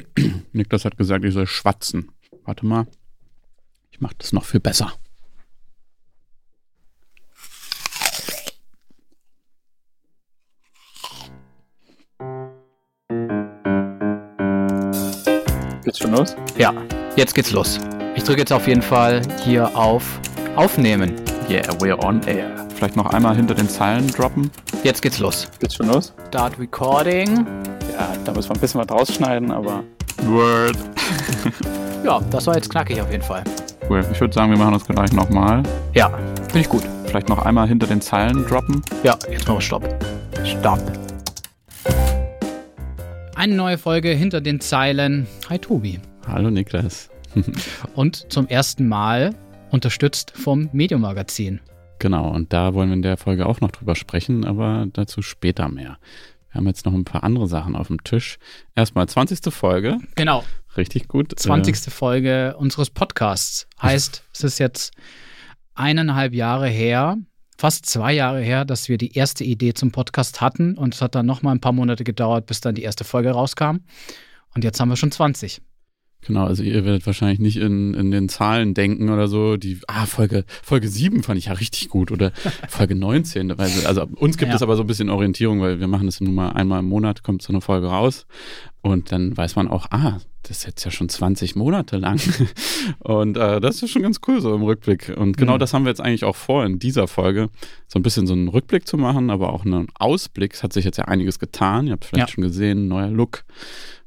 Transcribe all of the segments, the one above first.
Niklas hat gesagt, ich soll schwatzen. Warte mal. Ich mache das noch viel besser. Geht's schon los? Ja, jetzt geht's los. Ich drücke jetzt auf jeden Fall hier auf Aufnehmen. Yeah, we're on air. Vielleicht noch einmal hinter den Zeilen droppen. Jetzt geht's los. Geht's schon los? Start Recording. Ja, da müssen wir ein bisschen was rausschneiden, aber Word. Ja, das war jetzt knackig auf jeden Fall. Cool. Ich würde sagen, wir machen das gleich nochmal. Ja, finde ich gut. Vielleicht noch einmal hinter den Zeilen droppen. Ja, jetzt machen wir Stopp. Stopp. Eine neue Folge hinter den Zeilen. Hi Tobi. Hallo Niklas. Und zum ersten Mal unterstützt vom Medium-Magazin. Genau, und da wollen wir in der Folge auch noch drüber sprechen, aber dazu später mehr. Wir haben jetzt noch ein paar andere Sachen auf dem Tisch. Erstmal 20. Folge. Genau, Richtig gut. 20. Folge unseres Podcasts. Heißt, es ist jetzt eineinhalb Jahre her, fast zwei Jahre her, dass wir die erste Idee zum Podcast hatten. Und es hat dann nochmal ein paar Monate gedauert, bis dann die erste Folge rauskam. Und jetzt haben wir schon 20. Genau, also ihr werdet wahrscheinlich nicht in, in den Zahlen denken oder so. Die, ah, Folge, Folge 7 fand ich ja richtig gut oder Folge 19. Also, also uns gibt Ja. es aber so ein bisschen Orientierung, weil wir machen das nun mal einmal im Monat, kommt so eine Folge raus. Und dann weiß man auch, ah, das ist jetzt ja schon 20 Monate lang. Und äh, das ist schon ganz cool so im Rückblick. Und genau Mhm. das haben wir jetzt eigentlich auch vor, in dieser Folge so ein bisschen so einen Rückblick zu machen, aber auch einen Ausblick. Es hat sich jetzt ja einiges getan. Ihr habt vielleicht Ja. schon gesehen, neuer Look.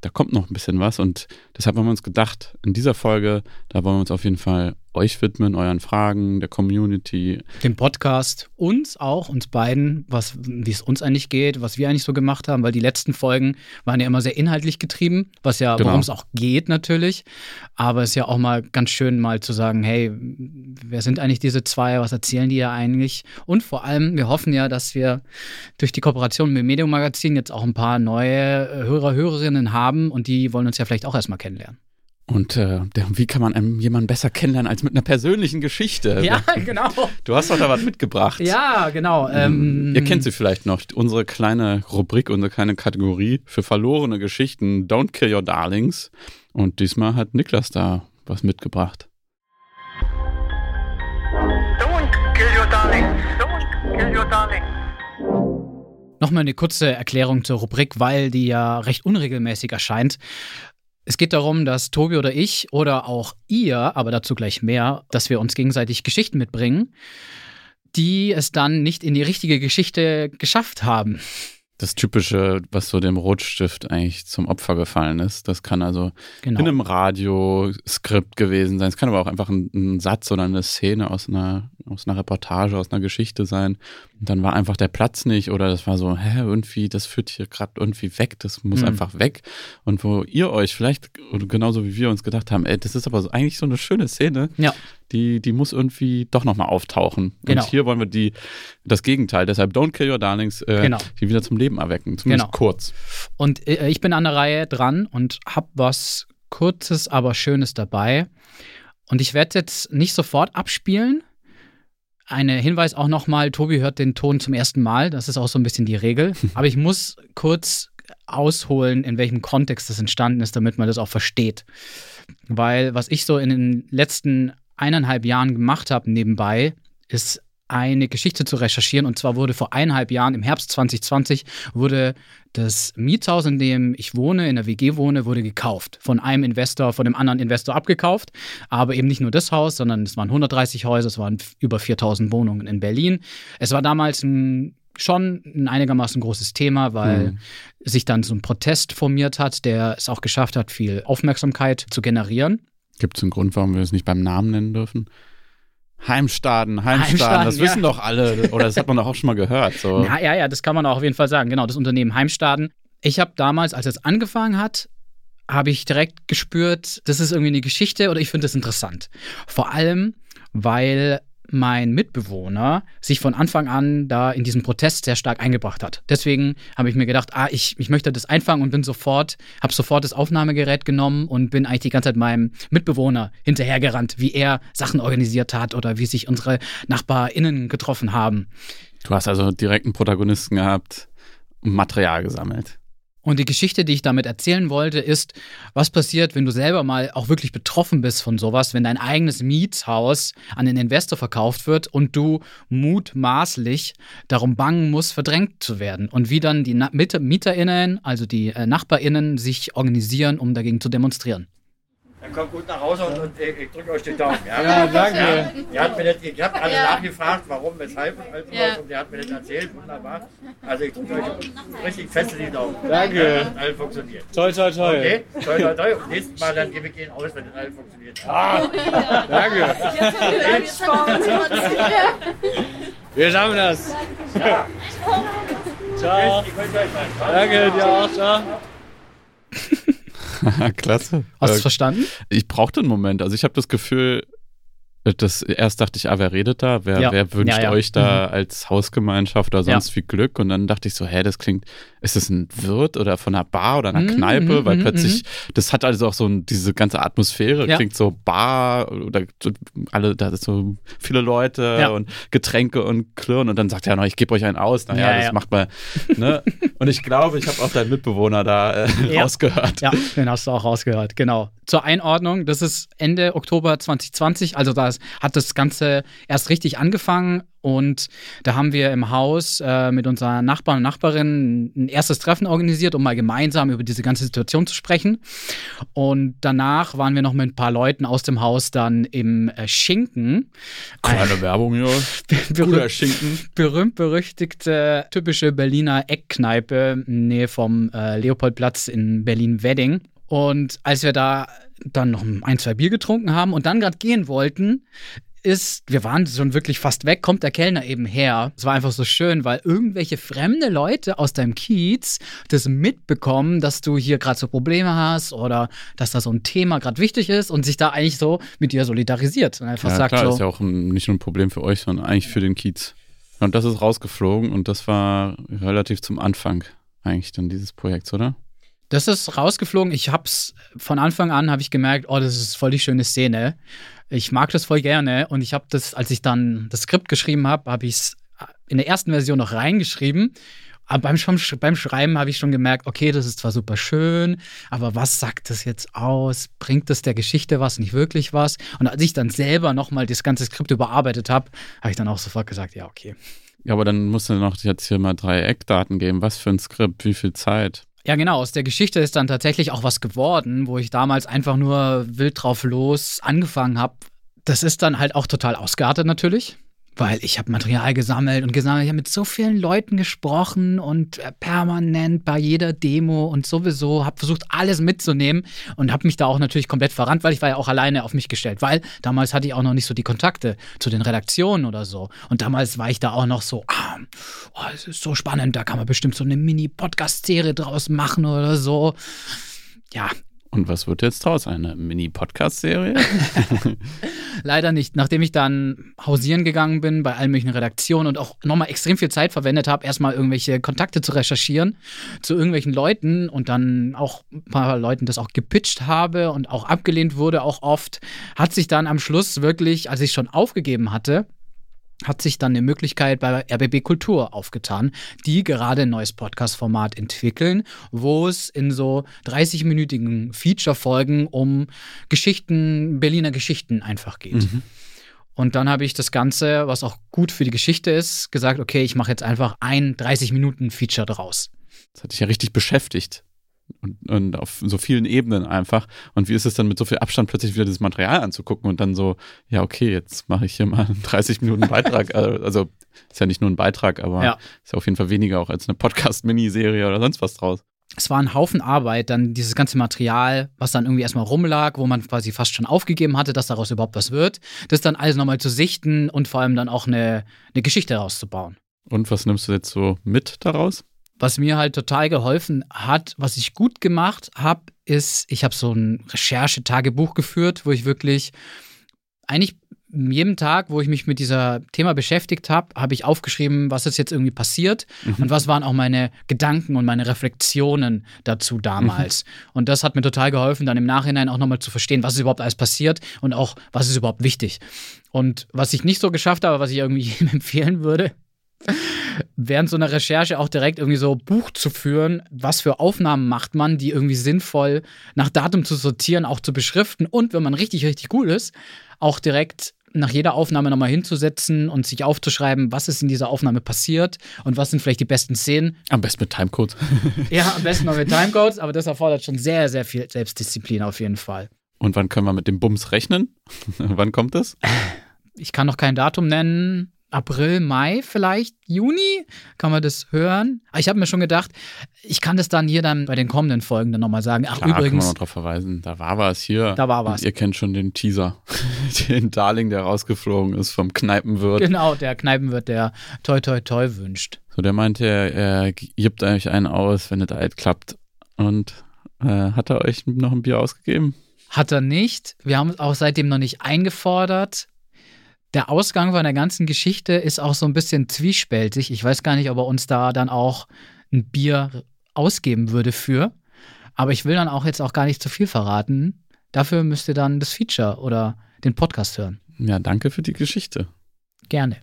Da kommt noch ein bisschen was. Und deshalb haben wir uns gedacht, in dieser Folge, da wollen wir uns auf jeden Fall euch widmen, euren Fragen, der Community. Dem Podcast, uns auch, uns beiden, was, wie es uns eigentlich geht, was wir eigentlich so gemacht haben, weil die letzten Folgen waren ja immer sehr inhaltlich getrieben, was ja, Genau. worum es auch geht natürlich. Aber es ist ja auch mal ganz schön, mal zu sagen, hey, wer sind eigentlich diese zwei, was erzählen die ja eigentlich? Und vor allem, wir hoffen ja, dass wir durch die Kooperation mit dem Medium Magazin jetzt auch ein paar neue Hörer, Hörerinnen haben und die wollen uns ja vielleicht auch erstmal kennenlernen. Und äh, der, wie kann man einem jemanden besser kennenlernen als mit einer persönlichen Geschichte? genau. Du hast doch da was mitgebracht. Ja, genau. Ähm, Ihr kennt sie vielleicht noch, unsere kleine Rubrik, unsere kleine Kategorie für verlorene Geschichten, Don't Kill Your Darlings. Und diesmal hat Niklas da was mitgebracht. Don't kill your darling. Don't kill your darling. Nochmal eine kurze Erklärung zur Rubrik, weil die ja recht unregelmäßig erscheint. Es geht darum, dass Tobi oder ich oder auch ihr, aber dazu gleich mehr, dass wir uns gegenseitig Geschichten mitbringen, die es dann nicht in die richtige Geschichte geschafft haben. Das Typische, was so dem Rotstift eigentlich zum Opfer gefallen ist. Das kann also Genau. in einem Radioskript gewesen sein. Es kann aber auch einfach ein, ein Satz oder eine Szene aus einer, aus einer Reportage, aus einer Geschichte sein. Dann war einfach der Platz nicht oder das war so, hä, irgendwie, das führt hier gerade irgendwie weg, das muss Hm. einfach weg. Und wo ihr euch vielleicht, genauso wie wir uns gedacht haben, ey, das ist aber so, eigentlich so eine schöne Szene, Ja. die, die muss irgendwie doch nochmal auftauchen. Genau. Und hier wollen wir die, das Gegenteil, deshalb Don't Kill Your Darlings, äh, Genau. die wieder zum Leben erwecken, zumindest Genau. kurz. Und äh, ich bin an der Reihe dran und habe was Kurzes, aber Schönes dabei. Und ich werde jetzt nicht sofort abspielen. Ein Hinweis auch nochmal, Tobi hört den Ton zum ersten Mal, das ist auch so ein bisschen die Regel. Aber ich muss kurz ausholen, in welchem Kontext das entstanden ist, damit man das auch versteht. Weil was ich so in den letzten eineinhalb Jahren gemacht habe nebenbei, ist eine Geschichte zu recherchieren. Und zwar wurde vor eineinhalb Jahren, im Herbst 2020, wurde das Mietshaus, in dem ich wohne, in der WG wohne, wurde gekauft. Von einem Investor, von dem anderen Investor abgekauft. Aber eben nicht nur das Haus, sondern es waren 130 Häuser, es waren über 4000 Wohnungen in Berlin. Es war damals ein, schon ein einigermaßen großes Thema, weil Mhm. sich dann so ein Protest formiert hat, der es auch geschafft hat, viel Aufmerksamkeit zu generieren. Gibt es einen Grund, warum wir es nicht beim Namen nennen dürfen? Heimstaden, Heimstaden, Heimstaden, das ja. wissen doch alle, oder das hat man doch auch schon mal gehört. So. Ja, ja, ja, das kann man auch auf jeden Fall sagen. Genau, das Unternehmen Heimstaden. Ich habe damals, als es angefangen hat, habe ich direkt gespürt, das ist irgendwie eine Geschichte oder ich finde das interessant. Vor allem, weil mein Mitbewohner sich von Anfang an da in diesen Protest sehr stark eingebracht hat. Deswegen habe ich mir gedacht, ah, ich, ich möchte das einfangen und bin sofort, habe sofort das Aufnahmegerät genommen und bin eigentlich die ganze Zeit meinem Mitbewohner hinterhergerannt, wie er Sachen organisiert hat oder wie sich unsere NachbarInnen getroffen haben. Du hast also direkt einen Protagonisten gehabt und Material gesammelt. Und die Geschichte, die ich damit erzählen wollte, ist, was passiert, wenn du selber mal auch wirklich betroffen bist von sowas, wenn dein eigenes Mietshaus an den Investor verkauft wird und du mutmaßlich darum bangen musst, verdrängt zu werden. Und wie dann die MieterInnen, also die äh, NachbarInnen, sich organisieren, um dagegen zu demonstrieren. Dann kommt gut nach Hause und, und ich, ich drücke euch den Daumen. Ja, Ja, danke. Ihr habt mir das, ich habe alle Ja. nachgefragt, warum, weshalb und all sowas Ja. und der hat mir das erzählt, wunderbar. Also ich drücke euch richtig fest in die Daumen. Danke. Ja, alles funktioniert. Toll, toll, toll. Okay, toll, toll, toll. Und nächstes Mal dann gebe ich Ihnen aus, wenn das alles funktioniert. Danke. Wir schaffen das. Ciao. Ich wünsche euch was. Danke, dir auch. Ciao. Klasse. Hast du Äh, es verstanden? ich brauchte einen Moment. Also ich habe das Gefühl, das, erst dachte ich, ah, wer redet da? Wer, Ja. wer wünscht Ja, ja. euch da als Hausgemeinschaft oder sonst viel Glück? Und dann dachte ich so, hä, das klingt, ist das ein Wirt oder von einer Bar oder einer Mhm, Kneipe? mhm, Weil mhm, plötzlich, das hat also auch so ein, diese ganze Atmosphäre, Ja. klingt so Bar oder alle, da sind so viele Leute Ja. und Getränke und Klirren und dann sagt er noch, ich gebe euch einen aus. Naja, Ja, das macht mal, ne? Und ich glaube, ich habe auch deinen Mitbewohner da äh, Ja. rausgehört. Ja, den hast du auch rausgehört. Genau. Zur Einordnung, das ist Ende Oktober 2020, also da hat das Ganze erst richtig angefangen und da haben wir im Haus äh, mit unseren Nachbarn und Nachbarinnen ein erstes Treffen organisiert, um mal gemeinsam über diese ganze Situation zu sprechen. Und danach waren wir noch mit ein paar Leuten aus dem Haus dann im äh, Schinken. Kleine Werbung, ja. Guter Berühmt, Schinken. berühmt berüchtigte typische Berliner Eckkneipe in Nähe vom äh, Leopoldplatz in Berlin-Wedding. Und als wir da dann noch ein, zwei Bier getrunken haben und dann gerade gehen wollten, ist, wir waren schon wirklich fast weg, kommt der Kellner eben her. Es war einfach so schön, weil irgendwelche fremde Leute aus deinem Kiez das mitbekommen, dass du hier gerade so Probleme hast oder dass da so ein Thema gerade wichtig ist und sich da eigentlich so mit dir solidarisiert und einfach Ja, sagt klar, so, ist ja auch ein, nicht nur ein Problem für euch, sondern eigentlich für den Kiez. Und das ist rausgeflogen und das war relativ zum Anfang eigentlich dann dieses Projekts, oder? Das ist rausgeflogen. Ich hab's von Anfang an habe ich gemerkt, oh, das ist voll die schöne Szene. Ich mag das voll gerne und ich habe das, als ich dann das Skript geschrieben habe, habe ich es in der ersten Version noch reingeschrieben. Aber beim, Sch- beim Schreiben habe ich schon gemerkt, okay, das ist zwar super schön, aber was sagt das jetzt aus? Bringt das der Geschichte was, nicht wirklich was? Und als ich dann selber nochmal das ganze Skript überarbeitet habe, habe ich dann auch sofort gesagt, ja, okay. Ja, aber dann musst du noch jetzt hier mal drei Eckdaten geben. Was für ein Skript, wie viel Zeit? Ja, genau. Aus der Geschichte ist dann tatsächlich auch was geworden, wo ich damals einfach nur wild drauf los angefangen habe. Das ist dann halt auch total ausgeartet natürlich, weil ich habe Material gesammelt und gesammelt. Ich habe mit so vielen Leuten gesprochen und äh, permanent bei jeder Demo und sowieso habe versucht, alles mitzunehmen und habe mich da auch natürlich komplett verrannt, weil ich war ja auch alleine auf mich gestellt, weil damals hatte ich auch noch nicht so die Kontakte zu den Redaktionen oder so. Und damals war ich da auch noch so, ah, oh, es ist so spannend, da kann man bestimmt so eine Mini-Podcast-Serie draus machen oder so. Ja, Und was wird jetzt draus? Eine Mini-Podcast-Serie? Leider nicht. Nachdem ich dann hausieren gegangen bin bei allen möglichen Redaktionen und auch nochmal extrem viel Zeit verwendet habe, erstmal irgendwelche Kontakte zu recherchieren zu irgendwelchen Leuten und dann auch ein paar Leuten das auch gepitcht habe und auch abgelehnt wurde, auch oft, hat sich dann am Schluss wirklich, als ich schon aufgegeben hatte, hat sich dann eine Möglichkeit bei RBB Kultur aufgetan, die gerade ein neues Podcast-Format entwickeln, wo es in so 30-minütigen Feature-Folgen um Geschichten, Berliner Geschichten einfach geht. Mhm. Und dann habe ich das Ganze, was auch gut für die Geschichte ist, gesagt, okay, ich mache jetzt einfach ein 30-Minuten-Feature draus. Das hat dich ja richtig beschäftigt. Und, und auf so vielen Ebenen einfach. Und wie ist es dann mit so viel Abstand plötzlich wieder dieses Material anzugucken und dann so, ja, okay, jetzt mache ich hier mal einen 30 Minuten Beitrag. Also, also ist ja nicht nur ein Beitrag, aber Ja. ist ja auf jeden Fall weniger auch als eine Podcast-Miniserie oder sonst was draus. es war ein Haufen Arbeit, dann dieses ganze Material, was dann irgendwie erstmal rumlag, wo man quasi fast schon aufgegeben hatte, dass daraus überhaupt was wird, das dann alles nochmal zu sichten und vor allem dann auch eine, eine Geschichte rauszubauen. Und was nimmst du jetzt so mit daraus? Was mir halt total geholfen hat, was ich gut gemacht habe, ist, ich habe so ein Recherchetagebuch geführt, wo ich wirklich eigentlich jeden Tag, wo ich mich mit dieser Thema beschäftigt habe, habe ich aufgeschrieben, was ist jetzt irgendwie passiert und was waren auch meine Gedanken und meine Reflexionen dazu damals. Und das hat mir total geholfen, dann im Nachhinein auch nochmal zu verstehen, was ist überhaupt alles passiert und auch, was ist überhaupt wichtig. Und was ich nicht so geschafft habe, was ich irgendwie jedem empfehlen würde, während so einer Recherche auch direkt irgendwie so Buch zu führen, was für Aufnahmen macht man, die irgendwie sinnvoll nach Datum zu sortieren, auch zu beschriften und wenn man richtig, richtig cool ist, auch direkt nach jeder Aufnahme nochmal hinzusetzen und sich aufzuschreiben, was ist in dieser Aufnahme passiert und was sind vielleicht die besten Szenen. Am besten mit Timecode. Ja, am besten noch mit Timecodes, aber das erfordert schon sehr, sehr viel Selbstdisziplin auf jeden Fall. Und wann können wir mit dem Bums rechnen? wann kommt das? Ich kann noch kein Datum nennen. April, Mai vielleicht, Juni kann man das hören. Aber ich habe mir schon gedacht, ich kann das dann hier dann bei den kommenden Folgen dann nochmal sagen. Ach, Klar, können wir übrigens, noch drauf verweisen. Da war was hier. Da war was. Und ihr kennt schon den Teaser. den Darling, der rausgeflogen ist vom Kneipenwirt. genau, der Kneipenwirt, der toi toi toi wünscht. So, der meinte, er, er gibt euch einen aus, wenn es alt klappt. Und äh, hat er euch noch ein Bier ausgegeben? Hat er nicht. Wir haben es auch seitdem noch nicht eingefordert. Der Ausgang von der ganzen Geschichte ist auch so ein bisschen zwiespältig. Ich weiß gar nicht, ob er uns da dann auch ein Bier ausgeben würde für. Aber ich will dann auch jetzt auch gar nicht zu viel verraten. Dafür müsst ihr dann das Feature oder den Podcast hören. Ja, danke für die Geschichte. Gerne.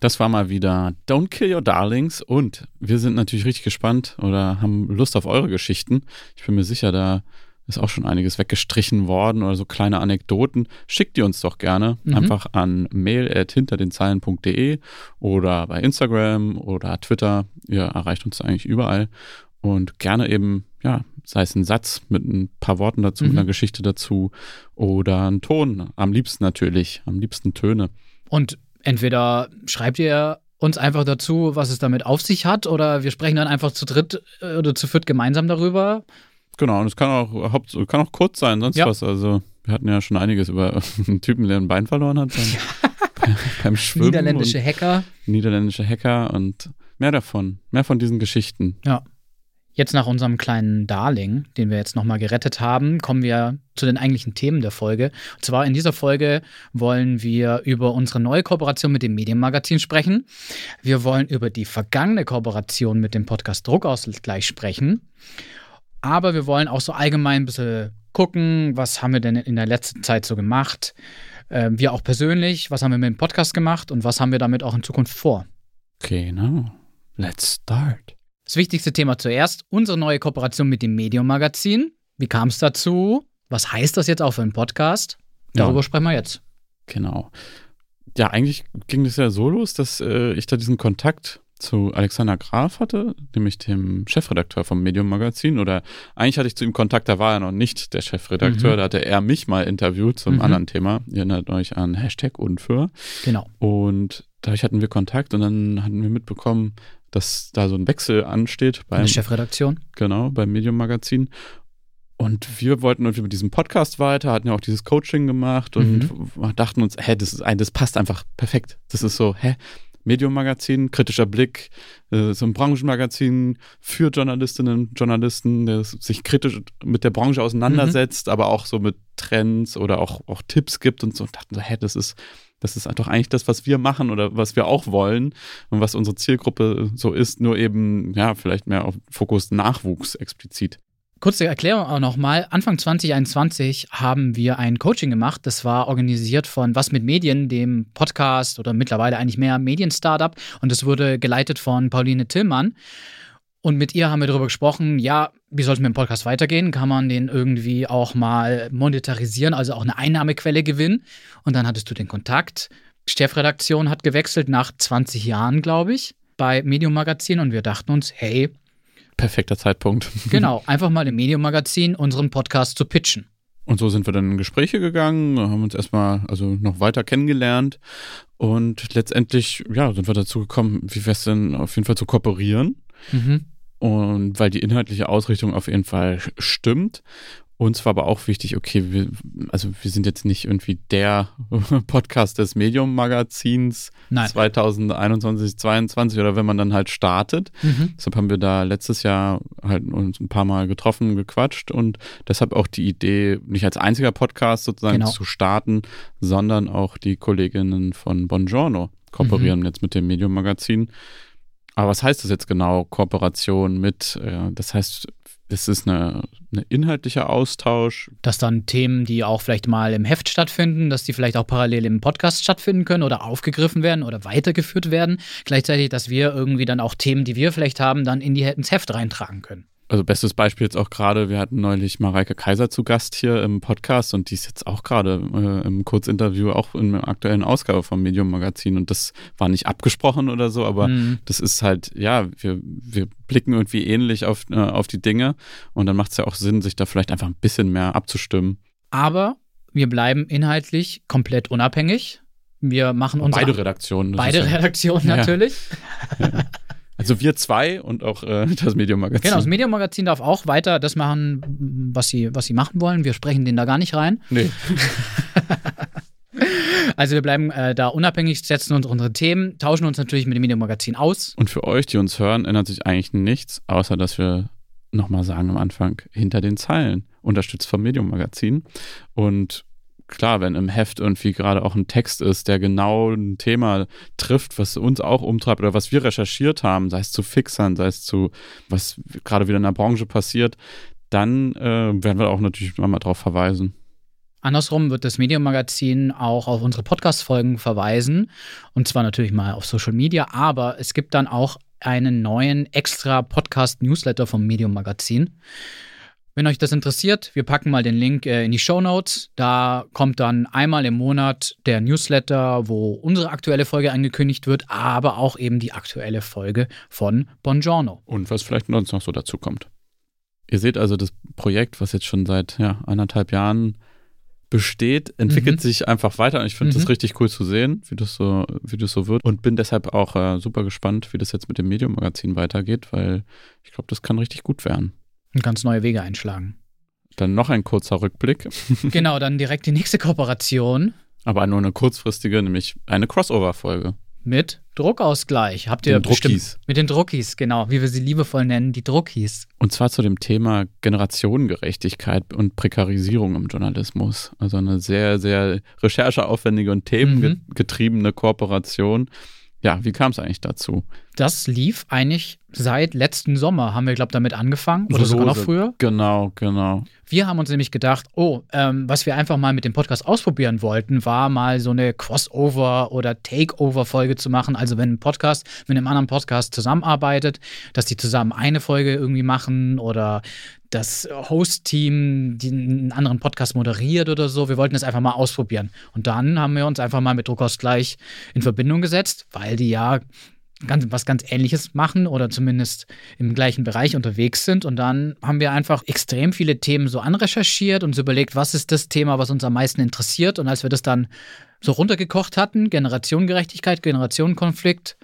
Das war mal wieder Don't Kill Your Darlings und wir sind natürlich richtig gespannt oder haben Lust auf eure Geschichten. Ich bin mir sicher, da ist auch schon einiges weggestrichen worden oder so kleine Anekdoten. Schickt die uns doch gerne Mhm. einfach an mail@hinterdenzeilen.de oder bei Instagram oder Twitter. Ihr erreicht uns eigentlich überall und gerne eben ja, sei es ein Satz mit ein paar Worten dazu, Mhm. einer Geschichte dazu oder ein Ton. Am liebsten natürlich, am liebsten Töne. Und entweder schreibt ihr uns einfach dazu, was es damit auf sich hat, oder wir sprechen dann einfach zu dritt äh, oder zu viert gemeinsam darüber. Genau, und es kann auch, haupt, kann auch kurz sein, sonst Ja. was. Also, wir hatten ja schon einiges über einen Typen, der ein Bein verloren hat beim, beim Schwimmen. Niederländische Hacker. niederländische Hacker und mehr davon. Mehr von diesen Geschichten. Jetzt nach unserem kleinen Darling, den wir jetzt nochmal gerettet haben, kommen wir zu den eigentlichen Themen der Folge. Und zwar in dieser Folge wollen wir über unsere neue Kooperation mit dem Medienmagazin sprechen. Wir wollen über die vergangene Kooperation mit dem Podcast Druckausgleich sprechen. Aber wir wollen auch so allgemein ein bisschen gucken, was haben wir denn in der letzten Zeit so gemacht. Ähm, wir auch persönlich, was haben wir mit dem Podcast gemacht und was haben wir damit auch in Zukunft vor. Genau. Let's start. Das wichtigste Thema zuerst, unsere neue Kooperation mit dem Medium-Magazin. Wie kam es dazu? Was heißt das jetzt auch für einen Podcast? Darüber Ja. sprechen wir jetzt. Genau. Ja, eigentlich ging das ja so los, dass äh, ich da diesen Kontakt zu Alexander Graf hatte, nämlich dem Chefredakteur vom Medium Magazin. Oder eigentlich hatte ich zu ihm Kontakt, da war er noch nicht der Chefredakteur, Mhm. da hatte er mich mal interviewt zum Mhm. anderen Thema. Ihr erinnert euch an Hashtag Unfür. Genau. Und dadurch hatten wir Kontakt und dann hatten wir mitbekommen, dass da so ein Wechsel ansteht In beim, der Chefredaktion. genau, beim Medium Magazin. Und wir wollten irgendwie mit diesem Podcast weiter, hatten ja auch dieses Coaching gemacht und dachten uns, hä, das ist ein, das passt einfach perfekt. Das ist so, hä, Medium-Magazin, kritischer Blick, äh, so ein Branchenmagazin für Journalistinnen und Journalisten, der sich kritisch mit der Branche auseinandersetzt, aber auch so mit Trends oder auch, auch Tipps gibt und so. Und dachten so, hä, das ist, das ist doch eigentlich das, was wir machen oder was wir auch wollen und was unsere Zielgruppe so ist, nur eben, ja, vielleicht mehr auf Fokus Nachwuchs explizit. Kurze Erklärung auch nochmal. Anfang 2021 haben wir ein Coaching gemacht. Das war organisiert von Was mit Medien, dem Podcast oder mittlerweile eigentlich mehr Medien-Startup. Und das wurde geleitet von Pauline Tillmann. Und mit ihr haben wir darüber gesprochen, ja, wie soll es mit dem Podcast weitergehen? Kann man den irgendwie auch mal monetarisieren, also auch eine Einnahmequelle gewinnen? Und dann hattest du den Kontakt. Chefredaktion hat gewechselt nach 20 Jahren, glaube ich, bei Medium Magazin. Und wir dachten uns, hey, Perfekter Zeitpunkt. Genau, einfach mal im Medium-Magazin unseren Podcast zu pitchen. Und so sind wir dann in Gespräche gegangen, haben uns erstmal also noch weiter kennengelernt und letztendlich ja, sind wir dazu gekommen, wie wäre es denn auf jeden Fall zu kooperieren Mhm. und weil die inhaltliche Ausrichtung auf jeden Fall stimmt. Uns war aber auch wichtig, okay, wir, also wir sind jetzt nicht irgendwie der Podcast des Medium-Magazins Nein. 2021, 2022 oder wenn man dann halt startet. Mhm. Deshalb haben wir da letztes Jahr halt uns ein paar Mal getroffen, gequatscht und deshalb auch die Idee, nicht als einziger Podcast sozusagen Genau. zu starten, sondern auch die Kolleginnen von Bongiorno kooperieren Mhm. jetzt mit dem Medium-Magazin. Aber was heißt das jetzt genau, Kooperation mit? Äh, das heißt, ist eine, eine inhaltlicher Austausch. Dass dann Themen, die auch vielleicht mal im Heft stattfinden, dass die vielleicht auch parallel im Podcast stattfinden können oder aufgegriffen werden oder weitergeführt werden. Gleichzeitig, dass wir irgendwie dann auch Themen, die wir vielleicht haben, dann in die, ins Heft reintragen können. Also bestes Beispiel jetzt auch gerade, wir hatten neulich Mareike Kaiser zu Gast hier im Podcast und die ist jetzt auch gerade äh, im Kurzinterview auch in der aktuellen Ausgabe vom Medium Magazin und das war nicht abgesprochen oder so, aber Mhm. das ist halt, ja, wir, wir blicken irgendwie ähnlich auf, äh, auf die Dinge und dann macht es ja auch Sinn, sich da vielleicht einfach ein bisschen mehr abzustimmen. Aber wir bleiben inhaltlich komplett unabhängig. Wir machen unsere Beide Redaktionen. beide ja- Redaktionen Ja. Also wir zwei und auch äh, das Medium Magazin. Genau, das Medienmagazin darf auch weiter das machen, was sie, was sie machen wollen. Wir sprechen denen da gar nicht rein. Nee. Also wir bleiben äh, da unabhängig, setzen uns unsere Themen, tauschen uns natürlich mit dem Medienmagazin aus. Und für euch, die uns hören, ändert sich eigentlich nichts, außer dass wir nochmal sagen am Anfang, hinter den Zeilen, unterstützt vom Medium Magazin. Und klar, wenn im Heft irgendwie gerade auch ein Text ist, der genau ein Thema trifft, was uns auch umtreibt oder was wir recherchiert haben, sei es zu Fixern, sei es zu, was gerade wieder in der Branche passiert, dann äh, werden wir auch natürlich nochmal drauf verweisen. Andersrum wird das Medienmagazin auch auf unsere Podcast-Folgen verweisen. Und zwar natürlich mal auf Social Media, aber es gibt dann auch einen neuen extra Podcast-Newsletter vom Medium-Magazin. Wenn euch das interessiert, wir packen mal den Link äh, in die Show Notes. Da kommt dann einmal im Monat der Newsletter, wo unsere aktuelle Folge angekündigt wird, aber auch eben die aktuelle Folge von Bongiorno. Und was vielleicht sonst noch so dazu kommt. Ihr seht also das Projekt, was jetzt schon seit ja, anderthalb Jahren besteht, entwickelt Mhm. sich einfach weiter. Und ich finde Mhm. das richtig cool zu sehen, wie das so, wie das so wird. Und bin deshalb auch äh, super gespannt, wie das jetzt mit dem Medium-Magazin weitergeht, weil ich glaube, das kann richtig gut werden. Und ganz neue Wege einschlagen. Dann noch ein kurzer Rückblick, genau, dann direkt die nächste Kooperation aber nur eine kurzfristige, nämlich eine Crossover-Folge. mit Druckausgleich. Habt ihr Den Druckis. mit den Druckis, genau, wie wir sie liebevoll nennen, die Druckis. Und zwar zu dem Thema Generationengerechtigkeit und Prekarisierung im Journalismus. Also eine sehr, sehr rechercheaufwendige und themengetriebene Kooperation. Ja, wie kam es eigentlich dazu? Das lief eigentlich seit letzten Sommer, haben wir, glaube ich, damit angefangen. Oder sogar noch so- früher. Genau, genau. Wir haben uns nämlich gedacht, oh, ähm, was wir einfach mal mit dem Podcast ausprobieren wollten, war mal so eine Crossover- oder Takeover-Folge zu machen. Also wenn ein Podcast mit einem anderen Podcast zusammenarbeitet, dass die zusammen eine Folge irgendwie machen oder das Host-Team einen anderen Podcast moderiert oder so. Wir wollten das einfach mal ausprobieren. Und dann haben wir uns einfach mal mit Druckausgleich in Verbindung gesetzt, weil die ja ganz, was ganz Ähnliches machen oder zumindest im gleichen Bereich unterwegs sind. Und dann haben wir einfach extrem viele Themen so anrecherchiert und uns überlegt, was ist das Thema, was uns am meisten interessiert. Und als wir das dann so runtergekocht hatten, Generationengerechtigkeit, Generationenkonflikt,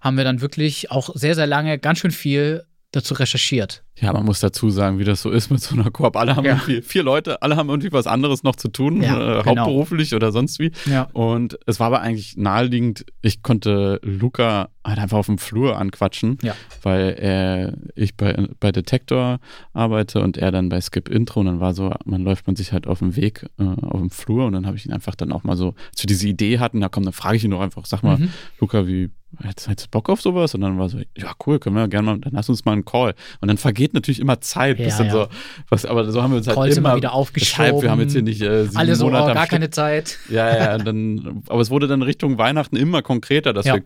haben wir dann wirklich auch sehr, sehr lange ganz schön viel dazu recherchiert. Ja, man muss dazu sagen, wie das so ist mit so einer Koop. Alle haben Ja. irgendwie, vier Leute, alle haben irgendwie was anderes noch zu tun, Ja, äh, genau. hauptberuflich oder sonst wie. Ja. Und es war aber eigentlich naheliegend, ich konnte Luca halt einfach auf dem Flur anquatschen, Ja. weil er, ich bei, bei Detektor arbeite und er dann bei Skip Intro und dann war so, man läuft man sich halt auf dem Weg äh, auf dem Flur und dann habe ich ihn einfach dann auch mal so, als wir diese Idee hatten, da komm, dann frage ich ihn doch einfach, sag mal, Mhm. Luca, wie, hättest du Bock auf sowas? Und dann war so, ja cool, können wir gerne mal, dann lass uns mal einen Call. Und dann vergeht natürlich immer Zeit, bis Ja, dann ja. so, was, aber so haben wir uns halt immer, immer wieder aufgeschoben. Deshalb, wir haben jetzt hier nicht äh, sieben Alle so, oh, Monate am gar Stück keine Zeit. ja, ja, dann, aber es wurde dann Richtung Weihnachten immer konkreter, dass wir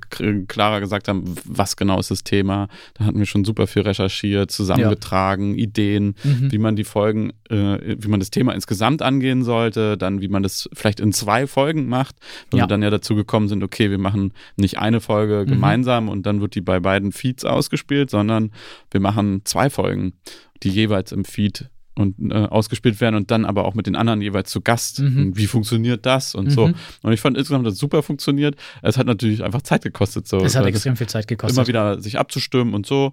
klarer gesagt haben, was genau ist das Thema. Da hatten wir schon super viel recherchiert, zusammengetragen, Ideen, Mhm. wie man die Folgen, äh, wie man das Thema insgesamt angehen sollte, dann wie man das vielleicht in zwei Folgen macht, weil wir dann ja dazu gekommen sind, okay, wir machen nicht eine Folge Mhm. gemeinsam und dann wird die bei beiden Feeds ausgespielt, sondern wir machen zwei Folgen, die jeweils im Feed und äh, ausgespielt werden und dann aber auch mit den anderen jeweils zu Gast. Mhm. Wie funktioniert das und so. Mhm. Und ich fand insgesamt das super funktioniert. Es hat natürlich einfach Zeit gekostet, so Das hat weil extrem viel Zeit gekostet. immer wieder sich abzustimmen und so.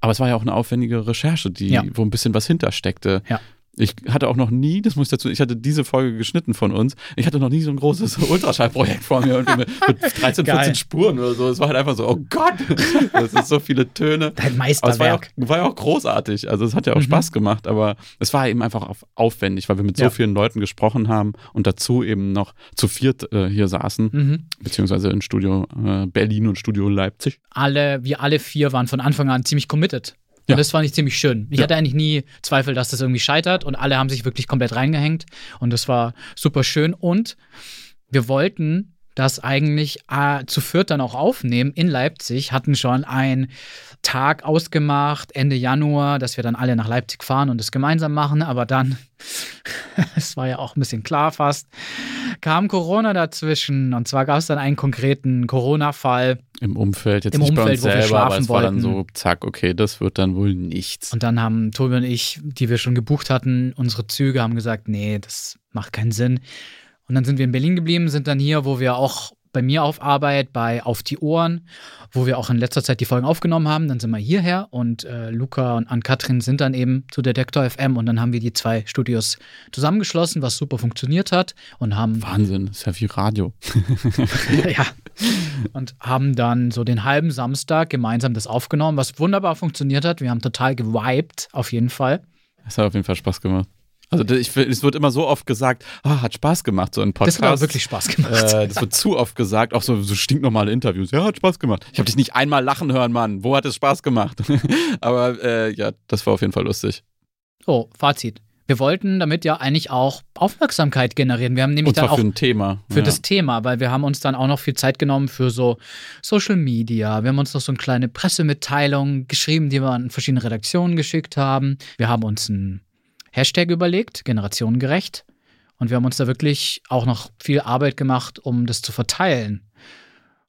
Aber es war ja auch eine aufwendige Recherche, die, Ja. wo ein bisschen was hintersteckte. Ja. Ich hatte auch noch nie, das muss ich dazu, ich hatte diese Folge geschnitten von uns. Ich hatte noch nie so ein großes Ultraschallprojekt vor mir irgendwie mit, mit 13, 14 Geil. Spuren oder so. Es war halt einfach so, oh Gott, das sind so viele Töne. Dein Aber es war ja, auch, Meisterwerk. war ja auch großartig. Also es hat ja auch Mhm. Spaß gemacht, aber es war eben einfach auf, aufwendig, weil wir mit so Ja. vielen Leuten gesprochen haben und dazu eben noch zu viert äh, hier saßen, Mhm. beziehungsweise in Studio äh, Berlin und Studio Leipzig. Alle, wir alle vier waren von Anfang an ziemlich committed. Und Ja. das fand ich ziemlich schön. Ich Ja. hatte eigentlich nie Zweifel, dass das irgendwie scheitert und alle haben sich wirklich komplett reingehängt und das war super schön. Und wir wollten das eigentlich äh, zu viert dann auch aufnehmen in Leipzig, hatten schon einen Tag ausgemacht, Ende Januar, dass wir dann alle nach Leipzig fahren und das gemeinsam machen, aber dann, es war ja auch ein bisschen klar fast, kam Corona dazwischen und zwar gab es dann einen konkreten Corona-Fall Im Umfeld, jetzt Im nicht bei Umfeld, uns wo wir selber, aber es war dann wollten. so, zack, okay, das wird dann wohl nichts. Und dann haben Tobi und ich, die wir schon gebucht hatten, unsere Züge, haben gesagt, nee, das macht keinen Sinn. Und dann sind wir in Berlin geblieben, sind dann hier, wo wir auch bei mir auf Arbeit, bei Auf die Ohren, wo wir auch in letzter Zeit die Folgen aufgenommen haben. Dann sind wir hierher und äh, Luca und Ann-Kathrin sind dann eben zu Detektor FM und dann haben wir die zwei Studios zusammengeschlossen, was super funktioniert hat und haben Wahnsinn, ist ja wie Radio. ja. Und haben dann so den halben Samstag gemeinsam das aufgenommen, was wunderbar funktioniert hat. Wir haben total gewiped, auf jeden Fall. Es hat auf jeden Fall Spaß gemacht. Also ich, es wird immer so oft gesagt, ah, hat Spaß gemacht, so ein Podcast. Das war wirklich Spaß gemacht. Äh, das wird zu oft gesagt, auch so, so stinknormale Interviews. Ja, hat Spaß gemacht. Ich habe dich nicht einmal lachen hören, Mann. Wo hat es Spaß gemacht? Aber äh, ja, das war auf jeden Fall lustig. So, Fazit. Wir wollten damit ja eigentlich auch Aufmerksamkeit generieren. Wir haben nämlich Und zwar dann auch für ein Thema. für ja. das Thema, weil wir haben uns dann auch noch viel Zeit genommen für so Social Media. Wir haben uns noch so eine kleine Pressemitteilung geschrieben, die wir an verschiedene Redaktionen geschickt haben. Wir haben uns einen Hashtag überlegt, generationengerecht. Und wir haben uns da wirklich auch noch viel Arbeit gemacht, um das zu verteilen.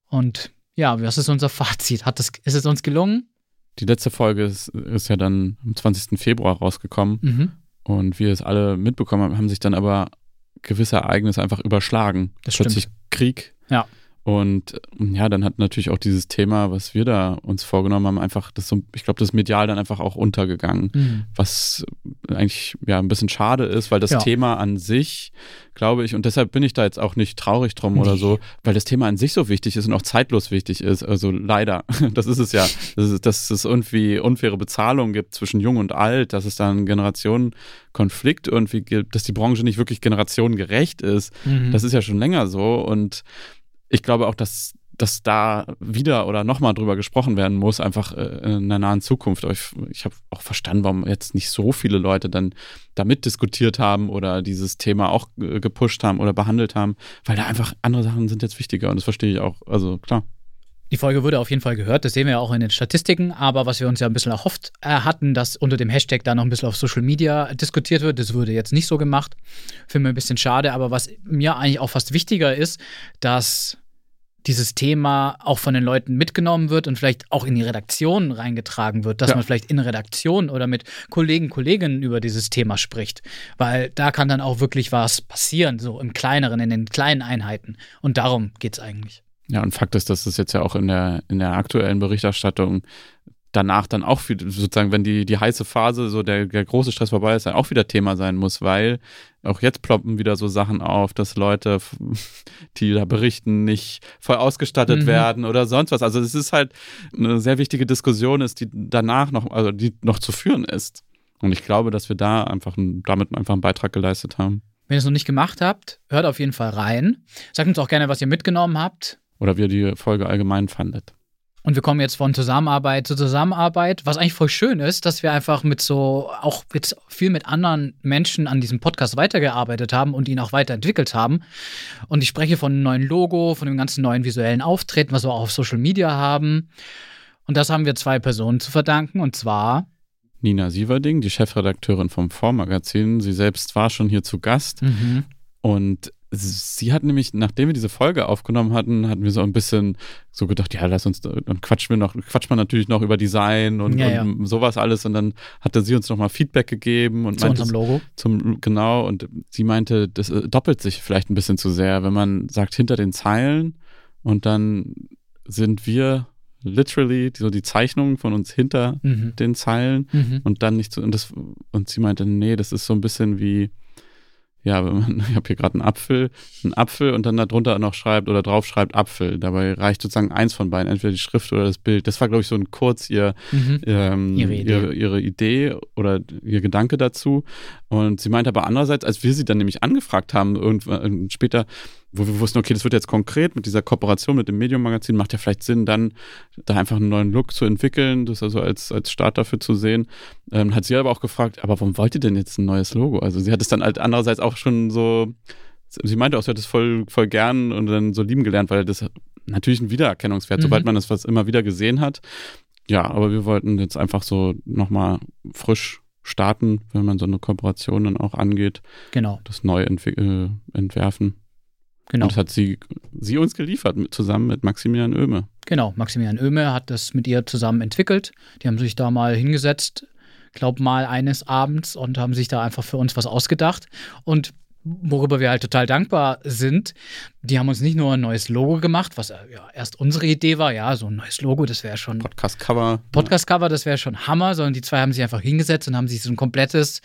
Und ja, was ist unser Fazit? Hat das, ist es uns gelungen? Die letzte Folge ist, ist ja dann am 20. Februar rausgekommen. Mhm. Und wir es alle mitbekommen haben, haben sich dann aber gewisse Ereignisse einfach überschlagen. Das stimmt. Plötzlich Krieg. Ja. Und ja, dann hat natürlich auch dieses Thema, was wir da uns vorgenommen haben, einfach, das so, ich glaube, das ist medial dann einfach auch untergegangen. Mhm. Was eigentlich ja ein bisschen schade ist, weil das Ja. Thema an sich, glaube ich, und deshalb bin ich da jetzt auch nicht traurig drum oder Nee. so, weil das Thema an sich so wichtig ist und auch zeitlos wichtig ist. Also leider, das ist es ja, dass es, dass es irgendwie unfaire Bezahlung gibt zwischen Jung und Alt, dass es da einen Generationenkonflikt irgendwie gibt, dass die Branche nicht wirklich generationengerecht ist. Mhm. Das ist ja schon länger so und ich glaube auch, dass dass da wieder oder nochmal drüber gesprochen werden muss, einfach äh, in der nahen Zukunft. Ich, ich habe auch verstanden, warum jetzt nicht so viele Leute dann da mitdiskutiert haben oder dieses Thema auch äh, gepusht haben oder behandelt haben, weil da einfach andere Sachen sind jetzt wichtiger und das verstehe ich auch. Also klar. Die Folge wurde auf jeden Fall gehört, das sehen wir ja auch in den Statistiken, aber was wir uns ja ein bisschen erhofft äh, hatten, dass unter dem Hashtag da noch ein bisschen auf Social Media diskutiert wird, das wurde jetzt nicht so gemacht. Finde mir ein bisschen schade, aber was mir eigentlich auch fast wichtiger ist, dass dieses Thema auch von den Leuten mitgenommen wird und vielleicht auch in die Redaktion reingetragen wird, dass Ja. man vielleicht in Redaktion oder mit Kollegen, Kolleginnen über dieses Thema spricht. Weil da kann dann auch wirklich was passieren, so im Kleineren, in den kleinen Einheiten. Und darum geht es eigentlich. Ja, und Fakt ist, dass das jetzt ja auch in der, in der aktuellen Berichterstattung danach dann auch wieder, sozusagen, wenn die, die heiße Phase, so der, der große Stress vorbei ist, dann auch wieder Thema sein muss, weil auch jetzt ploppen wieder so Sachen auf, dass Leute, die da berichten, nicht voll ausgestattet Mhm. werden oder sonst was. Also es ist halt eine sehr wichtige Diskussion ist, die danach noch, also die noch zu führen ist. Und ich glaube, dass wir da einfach damit einfach einen Beitrag geleistet haben. Wenn ihr es noch nicht gemacht habt, hört auf jeden Fall rein. Sagt uns auch gerne, was ihr mitgenommen habt. Oder wie ihr die Folge allgemein fandet. Und wir kommen jetzt von Zusammenarbeit zu Zusammenarbeit, was eigentlich voll schön ist, dass wir einfach mit so, auch jetzt viel mit anderen Menschen an diesem Podcast weitergearbeitet haben und ihn auch weiterentwickelt haben. Und ich spreche von einem neuen Logo, von dem ganzen neuen visuellen Auftreten, was wir auch auf Social Media haben. Und das haben wir zwei Personen zu verdanken, und zwar Nina Sieverding, die Chefredakteurin vom Vormagazin. Sie selbst war schon hier zu Gast und sie hat nämlich, nachdem wir diese Folge aufgenommen hatten, hatten wir so ein bisschen so gedacht, ja, lass uns, dann quatschen wir noch, quatscht man natürlich noch über Design und, Ja, ja. und sowas alles und dann hatte sie uns nochmal Feedback gegeben und zu meinte, unserem Logo. zum, genau, und sie meinte, das äh, doppelt sich vielleicht ein bisschen zu sehr, wenn man sagt hinter den Zeilen und dann sind wir literally so die Zeichnungen von uns hinter Mhm. den Zeilen Mhm. und dann nicht so und das und sie meinte nee das ist so ein bisschen wie ja wenn man ich habe hier gerade einen Apfel einen Apfel und dann darunter noch schreibt oder drauf schreibt Apfel dabei reicht sozusagen eins von beiden entweder die Schrift oder das Bild das war glaube ich so ein kurz ihr Mhm. ähm, Ihre Idee. Ihre, ihre Idee oder ihr Gedanke dazu Und sie meinte aber andererseits, als wir sie dann nämlich angefragt haben, irgendwann später, wo wir wussten, okay, das wird jetzt konkret mit dieser Kooperation mit dem Medium-Magazin, macht ja vielleicht Sinn, dann da einfach einen neuen Look zu entwickeln, das also als, als Start dafür zu sehen. Ähm, hat sie aber auch gefragt, aber warum wollt ihr denn jetzt ein neues Logo? Also sie hat es dann halt andererseits auch schon so, sie meinte auch, sie hat es voll, voll gern und dann so lieben gelernt, weil das natürlich ein Wiedererkennungswert, Mhm. sobald man das was immer wieder gesehen hat. Ja, aber wir wollten jetzt einfach so nochmal frisch starten, wenn man so eine Kooperation dann auch angeht, Genau, das neu äh, entwerfen. genau. Und das hat sie, sie uns geliefert, mit, zusammen mit Maximilian Oehme. Genau, Maximilian Oehme hat das mit ihr zusammen entwickelt. Die haben sich da mal hingesetzt, glaub mal eines Abends und haben sich da einfach für uns was ausgedacht. Und worüber wir halt total dankbar sind, die haben uns nicht nur ein neues Logo gemacht, was äh, ja erst unsere Idee war, ja, so ein neues Logo, das wäre schon Podcast-Cover. Podcast-Cover, das wäre schon Hammer, sondern die zwei haben sich einfach hingesetzt und haben sich so ein komplettes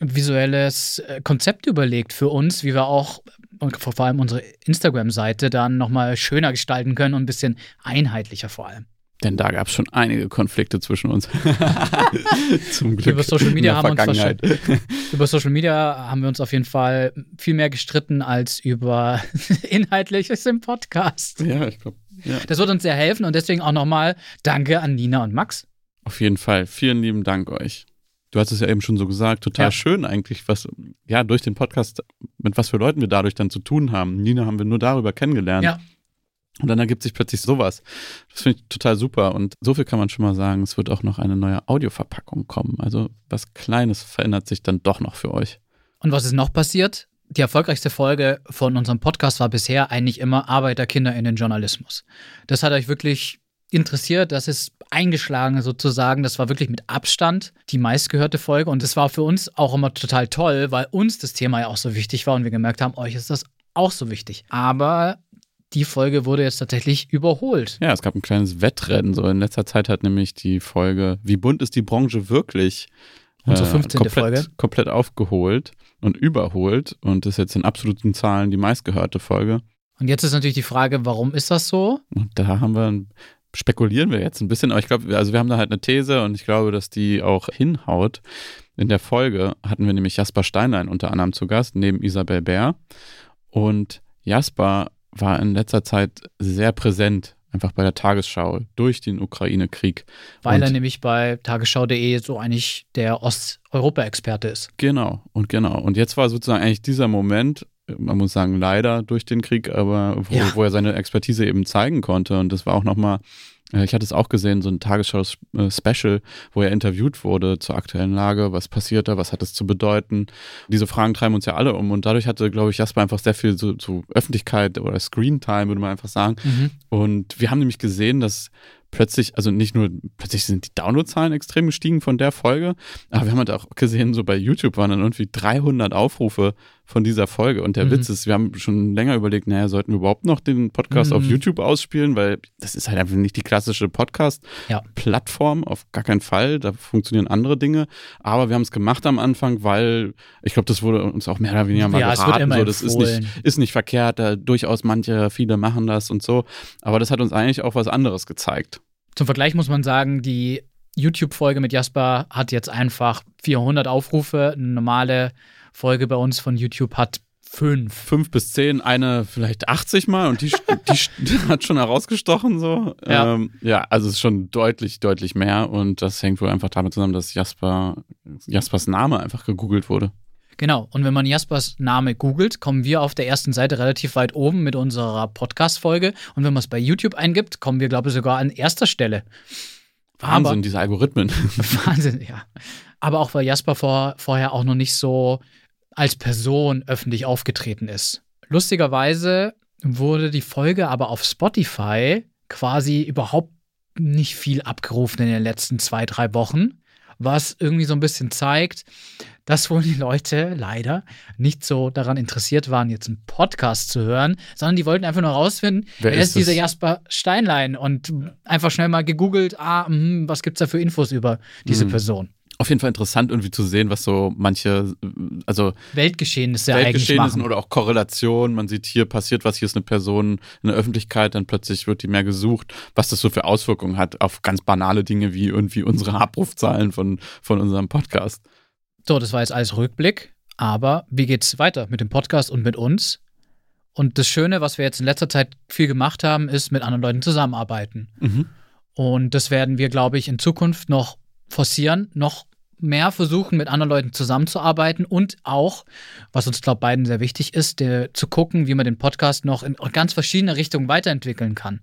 visuelles äh, Konzept überlegt für uns, wie wir auch und vor allem unsere Instagram-Seite dann nochmal schöner gestalten können und ein bisschen einheitlicher vor allem. Denn da gab es schon einige Konflikte zwischen uns. Zum Glück. Über Social Media haben wir uns Vergangenheit. Über Social Media haben wir uns auf jeden Fall viel mehr gestritten als über Inhaltliches im Podcast. Ja, ich glaube. Ja. Das wird uns sehr helfen und deswegen auch nochmal Danke an Nina und Max. Auf jeden Fall. Vielen lieben Dank euch. Du hast es ja eben schon so gesagt, total Ja. schön eigentlich, was, ja, durch den Podcast, mit was für Leuten wir dadurch dann zu tun haben. Nina haben wir nur darüber kennengelernt. Ja. Und dann ergibt sich plötzlich sowas. Das finde ich total super. Und so viel kann man schon mal sagen, es wird auch noch eine neue Audioverpackung kommen. Also was Kleines verändert sich dann doch noch für euch. Und was ist noch passiert? Die erfolgreichste Folge von unserem Podcast war bisher eigentlich immer Arbeiterkinder in den Journalismus. Das hat euch wirklich interessiert, das ist eingeschlagen sozusagen. Das war wirklich mit Abstand die meistgehörte Folge und es war für uns auch immer total toll, weil uns das Thema ja auch so wichtig war und wir gemerkt haben, euch ist das auch so wichtig. Aber die Folge wurde jetzt tatsächlich überholt. Ja, es gab ein kleines Wettrennen. So in letzter Zeit hat nämlich die Folge Wie bunt ist die Branche wirklich? Unsere 15. komplett, Folge. komplett aufgeholt und überholt und ist jetzt in absoluten Zahlen die meistgehörte Folge. Und jetzt ist natürlich die Frage, warum ist das so? Und da haben wir, ein- spekulieren wir jetzt ein bisschen, aber ich glaube, also wir haben da halt eine These und ich glaube, dass die auch hinhaut. In der Folge hatten wir nämlich Jasper Steinlein unter anderem zu Gast, neben Isabel Bär. Und Jasper war in letzter Zeit sehr präsent, einfach bei der Tagesschau durch den Ukraine-Krieg. Weil Und- er nämlich bei tagesschau.de so eigentlich der Osteuropa-Experte ist. Genau, und genau. Und jetzt war sozusagen eigentlich dieser Moment, man muss sagen, leider durch den Krieg, aber wo, Ja. wo er seine Expertise eben zeigen konnte. Und das war auch nochmal, ich hatte es auch gesehen, so ein Tagesschau-Special, wo er interviewt wurde zur aktuellen Lage, was passiert da, was hat es zu bedeuten. Diese Fragen treiben uns ja alle um. Und dadurch hatte, glaube ich, Jasper einfach sehr viel so, so Öffentlichkeit oder Screen-Time, würde man einfach sagen. Und wir haben nämlich gesehen, dass plötzlich, also nicht nur, plötzlich sind die Downloadzahlen extrem gestiegen von der Folge, aber wir haben halt auch gesehen, so bei YouTube waren dann irgendwie 300 Aufrufe von dieser Folge. Und der Mhm. Witz ist, wir haben schon länger überlegt, naja, sollten wir überhaupt noch den Podcast auf Mhm. YouTube ausspielen, weil das ist halt einfach nicht die klassische Ja. Podcast-Plattform, auf gar keinen Fall. Da funktionieren andere Dinge. Aber wir haben es gemacht am Anfang, weil ich glaube, das wurde uns auch mehr oder weniger mal Ja, geraten. So, das ist nicht, ist nicht verkehrt, da durchaus manche, viele machen das und so. Aber das hat uns eigentlich auch was anderes gezeigt. Zum Vergleich muss man sagen, die YouTube-Folge mit Jasper hat jetzt einfach 400 Aufrufe. Eine normale Folge bei uns von YouTube hat fünf. Fünf bis zehn, eine vielleicht 80 Mal und die, die hat schon herausgestochen so. Ja. Ähm, ja, also es ist schon deutlich, deutlich mehr und das hängt wohl einfach damit zusammen, dass Jasper, Jaspers Name einfach gegoogelt wurde. Genau. Und wenn man Jaspers Name googelt, kommen wir auf der ersten Seite relativ weit oben mit unserer Podcast-Folge. Und wenn man es bei YouTube eingibt, kommen wir, glaube ich, sogar an erster Stelle. Wahnsinn, Aber- diese Algorithmen. Wahnsinn, ja. Aber auch weil Jasper vor, vorher auch noch nicht so als Person öffentlich aufgetreten ist. Lustigerweise wurde die Folge aber auf Spotify quasi überhaupt nicht viel abgerufen in den letzten zwei, drei Wochen, was irgendwie so ein bisschen zeigt, dass wohl die Leute leider nicht so daran interessiert waren, jetzt einen Podcast zu hören, sondern die wollten einfach nur rausfinden, Wer wer, ist dieser es? Jasper Steinlein und einfach schnell mal gegoogelt, ah, hm, was gibt's da für Infos über diese Mhm. Person? Auf jeden Fall interessant irgendwie zu sehen, was so manche, also Weltgeschehnisse machen. oder auch Korrelation. Man sieht hier passiert was, hier ist eine Person in der Öffentlichkeit, dann plötzlich wird die mehr gesucht, was das so für Auswirkungen hat auf ganz banale Dinge wie irgendwie unsere Abrufzahlen von, von unserem Podcast. So, das war jetzt alles Rückblick. Aber wie geht's weiter mit dem Podcast und mit uns? Und das Schöne, was wir jetzt in letzter Zeit viel gemacht haben, ist mit anderen Leuten zusammenarbeiten. Mhm. Und das werden wir, glaube ich, in Zukunft noch forcieren, noch mehr versuchen, mit anderen Leuten zusammenzuarbeiten und auch, was uns, glaube ich, beiden sehr wichtig ist, der, zu gucken, wie man den Podcast noch in ganz verschiedene Richtungen weiterentwickeln kann.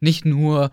Nicht nur,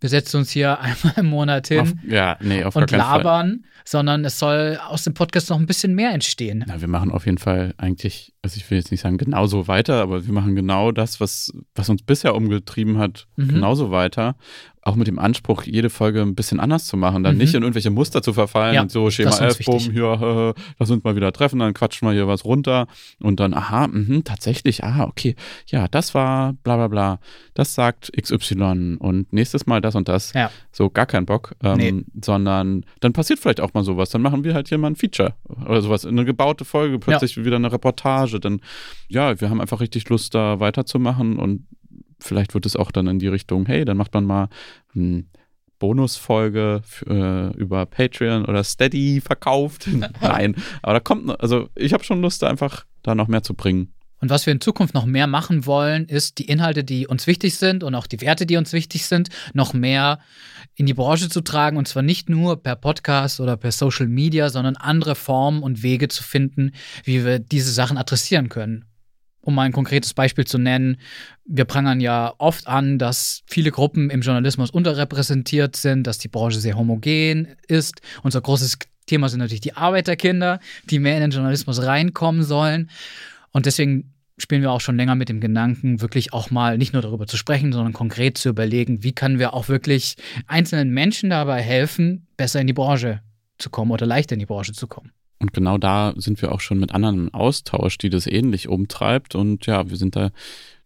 wir setzen uns hier einmal im Monat hin Auf, ja, nee, und keinen Fall. labern, sondern es soll aus dem Podcast noch ein bisschen mehr entstehen. Na, wir machen auf jeden Fall eigentlich, also ich will jetzt nicht sagen genauso weiter, aber wir machen genau das, was, was uns bisher umgetrieben hat, Mhm. genauso weiter. Auch mit dem Anspruch, jede Folge ein bisschen anders zu machen, dann Mhm. nicht in irgendwelche Muster zu verfallen Ja, und so Schema das ist uns 11, boom, wichtig. hier, äh, lass uns mal wieder treffen, dann quatschen wir hier was runter und dann, aha, mhm, tatsächlich, ah, okay, ja, das war bla bla bla, das sagt XY und nächstes Mal das und das. Ja. So gar kein Bock, ähm, Nee. sondern dann passiert vielleicht auch mal sowas. Dann machen wir halt hier mal ein Feature oder sowas, eine gebaute Folge, plötzlich wieder eine Reportage. Dann, ja, wir haben einfach richtig Lust, da weiterzumachen und vielleicht wird es auch dann in die Richtung, hey, dann macht man mal eine Bonusfolge für, äh, über Patreon oder Steady verkauft. Nein, aber da kommt, also ich habe schon Lust, da einfach da noch mehr zu bringen. Und was wir in Zukunft noch mehr machen wollen, ist die Inhalte, die uns wichtig sind und auch die Werte, die uns wichtig sind, noch mehr in die Branche zu tragen. Und zwar nicht nur per Podcast oder per Social Media, sondern andere Formen und Wege zu finden, wie wir diese Sachen adressieren können. Um mal ein konkretes Beispiel zu nennen, wir prangern ja oft an, dass viele Gruppen im Journalismus unterrepräsentiert sind, dass die Branche sehr homogen ist. Unser großes Thema sind natürlich die Arbeiterkinder, die mehr in den Journalismus reinkommen sollen. Und deswegen spielen wir auch schon länger mit dem Gedanken, wirklich auch mal nicht nur darüber zu sprechen, sondern konkret zu überlegen, wie können wir auch wirklich einzelnen Menschen dabei helfen, besser in die Branche zu kommen oder leichter in die Branche zu kommen. Und genau da sind wir auch schon mit anderen im Austausch, die das ähnlich umtreibt. Und ja, wir sind da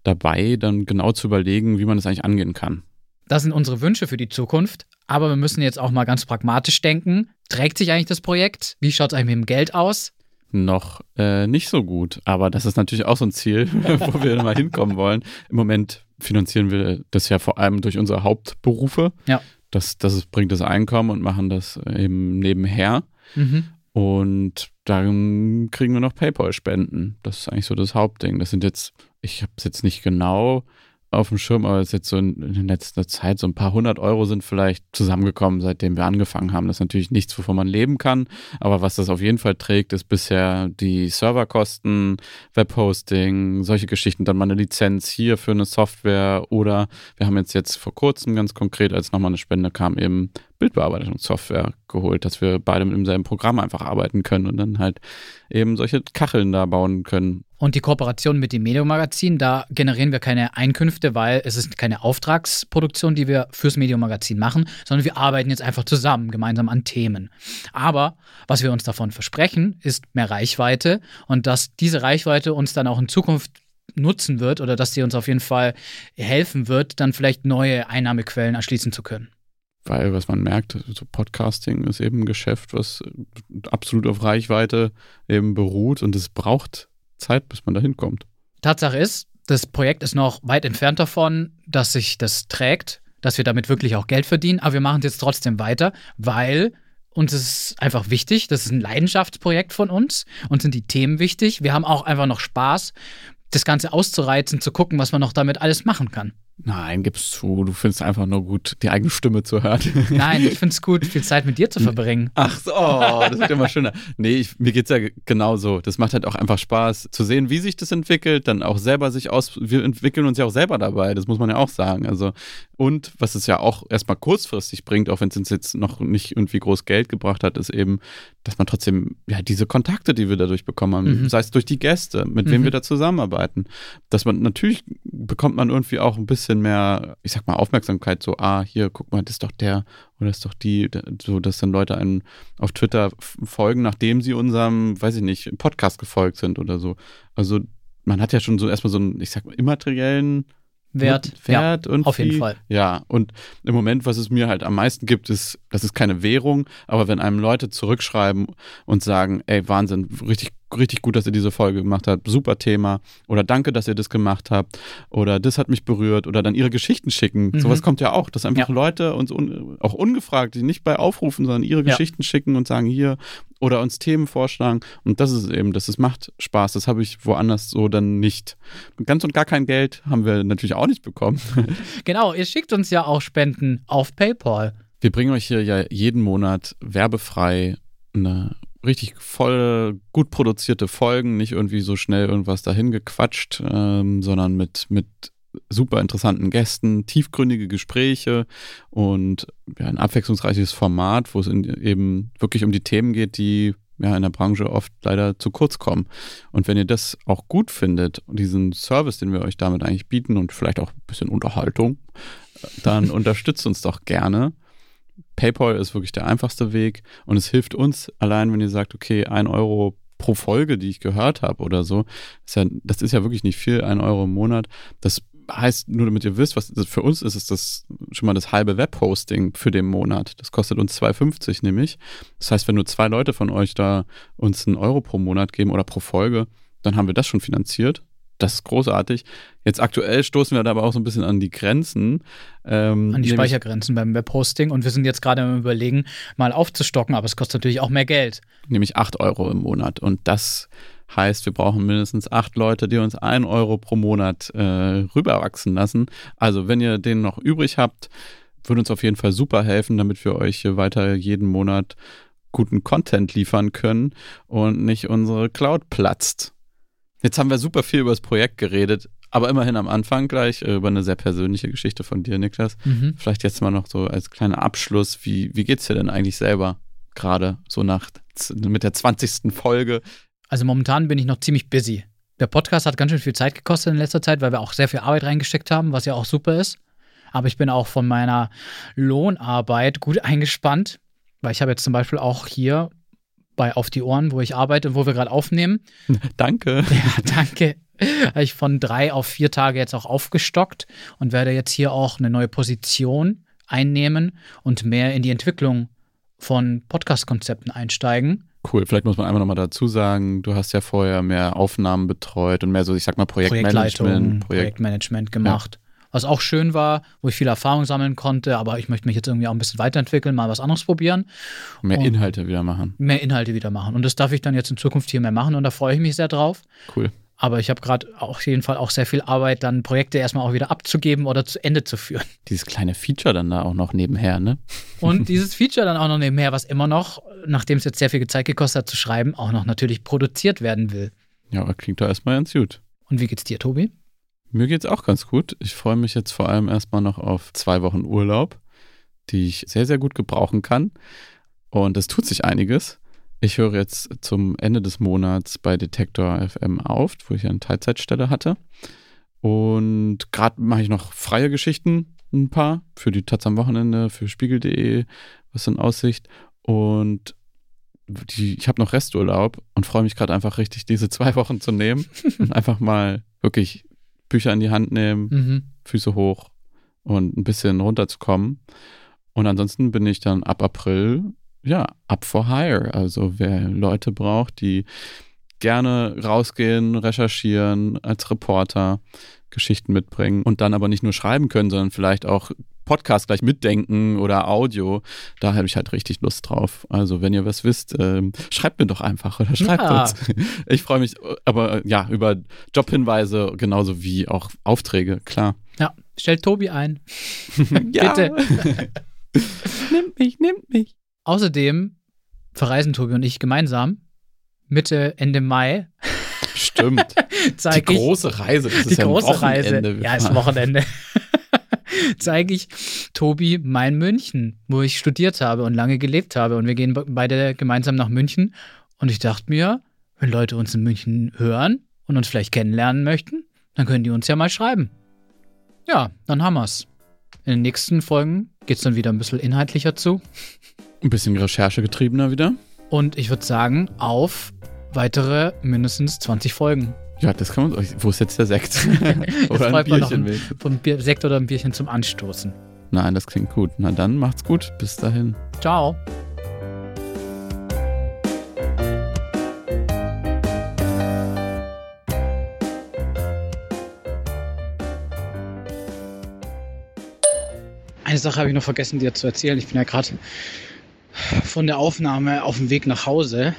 dabei, dann genau zu überlegen, wie man das eigentlich angehen kann. Das sind unsere Wünsche für die Zukunft. Aber wir müssen jetzt auch mal ganz pragmatisch denken. Trägt sich eigentlich das Projekt? Wie schaut es eigentlich mit dem Geld aus? Noch äh, nicht so gut, aber das ist natürlich auch so ein Ziel, wo wir mal hinkommen wollen. Im Moment finanzieren wir das ja vor allem durch unsere Hauptberufe. Ja. Das, das bringt das Einkommen und machen das eben nebenher. Mhm. Und dann kriegen wir noch PayPal-Spenden. Das ist eigentlich so das Hauptding. Das sind jetzt, ich habe es jetzt nicht genau auf dem Schirm, aber es ist jetzt so in, in letzter Zeit so ein paar hundert Euro sind vielleicht zusammengekommen, seitdem wir angefangen haben. Das ist natürlich nichts, wovon man leben kann. Aber was das auf jeden Fall trägt, ist bisher die Serverkosten, Webhosting, solche Geschichten, dann mal eine Lizenz hier für eine Software oder wir haben jetzt jetzt vor kurzem ganz konkret, als nochmal eine Spende kam, eben Bildbearbeitungssoftware geholt, dass wir beide mit demselben Programm einfach arbeiten können und dann halt eben solche Kacheln da bauen können. Und die Kooperation mit dem Medium-Magazin, da generieren wir keine Einkünfte, weil es ist keine Auftragsproduktion, die wir fürs Medium-Magazin machen, sondern wir arbeiten jetzt einfach zusammen, gemeinsam an Themen. Aber was wir uns davon versprechen, ist mehr Reichweite und dass diese Reichweite uns dann auch in Zukunft nutzen wird oder dass sie uns auf jeden Fall helfen wird, dann vielleicht neue Einnahmequellen erschließen zu können. Weil, was man merkt, so Podcasting ist eben ein Geschäft, was absolut auf Reichweite eben beruht und es braucht Zeit, bis man da hinkommt. Tatsache ist, das Projekt ist noch weit entfernt davon, dass sich das trägt, dass wir damit wirklich auch Geld verdienen, aber wir machen es jetzt trotzdem weiter, weil uns ist einfach wichtig, das ist ein Leidenschaftsprojekt von uns, uns sind die Themen wichtig, wir haben auch einfach noch Spaß, das Ganze auszureizen, zu gucken, was man noch damit alles machen kann. Nein, gib's zu, du findest einfach nur gut, die eigene Stimme zu hören. Nein, ich finde es gut, viel Zeit mit dir zu verbringen. Ach so, oh, das wird immer schöner. Nee, ich, mir geht's ja genauso. Das macht halt auch einfach Spaß zu sehen, wie sich das entwickelt, dann auch selber sich aus. Wir entwickeln uns ja auch selber dabei, das muss man ja auch sagen. Also, und was es ja auch erstmal kurzfristig bringt, auch wenn es uns jetzt noch nicht irgendwie groß Geld gebracht hat, ist eben, dass man trotzdem, ja, diese Kontakte, die wir dadurch bekommen haben, Mhm. sei es durch die Gäste, mit wem Mhm. wir da zusammenarbeiten, dass man natürlich bekommt man irgendwie auch ein bisschen mehr, ich sag mal, Aufmerksamkeit, so, ah, hier, guck mal, das ist doch der oder das ist doch die, so, dass dann Leute einen auf Twitter folgen, nachdem sie unserem, weiß ich nicht, Podcast gefolgt sind oder so. Also man hat ja schon so erstmal so einen, ich sag mal, immateriellen Wert, Wert ja, und auf jeden Fall. Ja, und im Moment, was es mir halt am meisten gibt, ist, das ist keine Währung, aber wenn einem Leute zurückschreiben und sagen, ey, Wahnsinn, richtig richtig gut, dass ihr diese Folge gemacht habt. Super Thema. Oder danke, dass ihr das gemacht habt. Oder das hat mich berührt. Oder dann ihre Geschichten schicken. Mhm. Sowas kommt ja auch, dass einfach Ja. Leute uns un auch ungefragt, die nicht bei Aufrufen, sondern ihre Ja. Geschichten schicken und sagen hier oder uns Themen vorschlagen. Und das ist eben, das ist, macht Spaß. Das habe ich woanders so dann nicht. Ganz und gar kein Geld haben wir natürlich auch nicht bekommen. Genau, ihr schickt uns ja auch Spenden auf PayPal. Wir bringen euch hier ja jeden Monat werbefrei eine richtig voll, gut produzierte Folgen, nicht irgendwie so schnell irgendwas dahin gequatscht, ähm, sondern mit, mit super interessanten Gästen, tiefgründige Gespräche und ja, ein abwechslungsreiches Format, wo es in, eben wirklich um die Themen geht, die ja in der Branche oft leider zu kurz kommen. Und wenn ihr das auch gut findet, diesen Service, den wir euch damit eigentlich bieten und vielleicht auch ein bisschen Unterhaltung, dann unterstützt uns doch gerne. PayPal ist wirklich der einfachste Weg und es hilft uns allein, wenn ihr sagt, okay, ein Euro pro Folge, die ich gehört habe oder so, ist ja, das ist ja wirklich nicht viel, ein Euro im Monat. Das heißt, nur damit ihr wisst, was für uns ist, ist das schon mal das halbe Webhosting für den Monat. Das kostet uns 2,50 nämlich. Das heißt, wenn nur zwei Leute von euch da uns einen Euro pro Monat geben oder pro Folge, dann haben wir das schon finanziert. Das ist großartig. Jetzt aktuell stoßen wir da aber auch so ein bisschen an die Grenzen. Ähm, An die Speichergrenzen beim Webhosting. Und wir sind jetzt gerade am Überlegen, mal aufzustocken, aber es kostet natürlich auch mehr Geld. nämlich 8 Euro im Monat. Und das heißt, wir brauchen mindestens acht Leute, die uns 1 Euro pro Monat äh, rüberwachsen lassen. Also, wenn ihr den noch übrig habt, würde uns auf jeden Fall super helfen, damit wir euch hier weiter jeden Monat guten Content liefern können und nicht unsere Cloud platzt. Jetzt haben wir super viel über das Projekt geredet, aber immerhin am Anfang gleich äh, über eine sehr persönliche Geschichte von dir, Niklas. Mhm. Vielleicht jetzt mal noch so als kleiner Abschluss, wie, wie geht's dir denn eigentlich selber gerade so nach mit der 20. Folge? Also momentan bin ich noch ziemlich busy. Der Podcast hat ganz schön viel Zeit gekostet in letzter Zeit, weil wir auch sehr viel Arbeit reingesteckt haben, was ja auch super ist. Aber ich bin auch von meiner Lohnarbeit gut eingespannt, weil ich habe jetzt zum Beispiel auch hier bei Auf die Ohren, wo ich arbeite, wo wir gerade aufnehmen, Danke. Ja, danke. Habe ich von drei auf vier Tage jetzt auch aufgestockt und werde jetzt hier auch eine neue Position einnehmen und mehr in die Entwicklung von Podcast-Konzepten einsteigen. Cool. Vielleicht muss man einfach nochmal dazu sagen, du hast ja vorher mehr Aufnahmen betreut und mehr so, ich sag mal, Projektmanagement. Projektleitung, Projekt. Projektmanagement gemacht. Was auch schön war, wo ich viel Erfahrung sammeln konnte, aber ich möchte mich jetzt irgendwie auch ein bisschen weiterentwickeln, mal was anderes probieren, Mehr und- Inhalte wieder machen. mehr Inhalte wieder machen. Und das darf ich dann jetzt in Zukunft hier mehr machen und da freue ich mich sehr drauf. Cool. Aber ich habe gerade auf jeden Fall auch sehr viel Arbeit, dann Projekte erstmal auch wieder abzugeben oder zu Ende zu führen. Dieses kleine Feature dann da auch noch nebenher, ne? Und dieses Feature dann auch noch nebenher, was immer noch, nachdem es jetzt sehr viel Zeit gekostet hat zu schreiben, auch noch natürlich produziert werden will. Ja, aber klingt doch erstmal ganz gut. Und wie geht's dir, Tobi? Mir geht's auch ganz gut. Ich freue mich jetzt vor allem erstmal noch auf zwei Wochen Urlaub, die ich sehr, sehr gut gebrauchen kann. Und es tut sich einiges. Ich höre jetzt zum Ende des Monats bei Detektor FM auf, wo ich eine Teilzeitstelle hatte. Und gerade mache ich noch freie Geschichten, ein paar, für die Taz am Wochenende, für spiegel.de, was in Aussicht. Und die, ich habe noch Resturlaub und freue mich gerade einfach richtig, diese zwei Wochen zu nehmen und einfach mal wirklich Bücher in die Hand nehmen, Mhm. Füße hoch und ein bisschen runterzukommen. Und ansonsten bin ich dann ab April, ja, up for hire. Also wer Leute braucht, die gerne rausgehen, recherchieren, als Reporter Geschichten mitbringen und dann aber nicht nur schreiben können, sondern vielleicht auch Podcast gleich mitdenken oder Audio. Da habe ich halt richtig Lust drauf. Also wenn ihr was wisst, ähm, schreibt mir doch einfach oder schreibt Ja. uns. Ich freue mich aber äh, ja über Jobhinweise genauso wie auch Aufträge, klar. Ja, stellt Tobi ein. Bitte. nimmt mich, nimmt mich. Außerdem verreisen Tobi und ich gemeinsam Mitte, Ende Mai Stimmt. Die große Reise, das die ist ja große Reise. Wochenende. Wir Ja, ist. Wochenende. zeige ich Tobi mein München, wo ich studiert habe und lange gelebt habe. Und wir gehen be- beide gemeinsam nach München. Und ich dachte mir, wenn Leute uns in München hören und uns vielleicht kennenlernen möchten, dann können die uns ja mal schreiben. Ja, dann haben wir's. In den nächsten Folgen geht's dann wieder ein bisschen inhaltlicher zu. Ein bisschen recherchegetriebener wieder. Und ich würde sagen, auf weitere mindestens 20 Folgen. Ja, das kann man. Wo ist jetzt der Sekt? oder ein Bierchen mit. Ein Bier, Sekt oder ein Bierchen zum Anstoßen. Nein, das klingt gut. Na dann macht's gut. Bis dahin. Ciao. Eine Sache habe ich noch vergessen, dir zu erzählen. Ich bin ja gerade von der Aufnahme auf dem Weg nach Hause.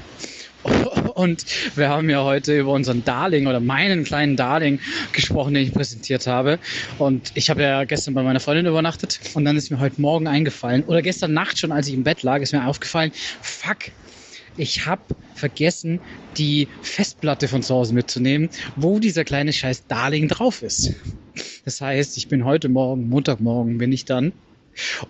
Oh und wir haben ja heute über unseren Darling oder meinen kleinen Darling gesprochen, den ich präsentiert habe. Und ich habe ja gestern bei meiner Freundin übernachtet. Und dann ist mir heute Morgen eingefallen, oder gestern Nacht schon, als ich im Bett lag, ist mir aufgefallen, fuck, ich habe vergessen, die Festplatte von zu Hause mitzunehmen, wo dieser kleine Scheiß Darling drauf ist. Das heißt, ich bin heute Morgen, Montagmorgen, bin ich dann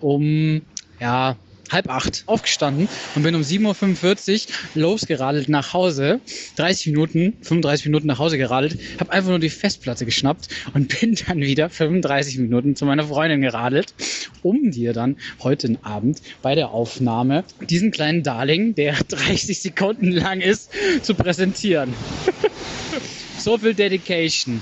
um, ja, halb acht aufgestanden und bin um 7.45 Uhr losgeradelt nach Hause. 30 Minuten, 35 Minuten nach Hause geradelt, habe einfach nur die Festplatte geschnappt und bin dann wieder 35 Minuten zu meiner Freundin geradelt, um dir dann heute Abend bei der Aufnahme diesen kleinen Darling, der 30 Sekunden lang ist, zu präsentieren. so viel Dedication.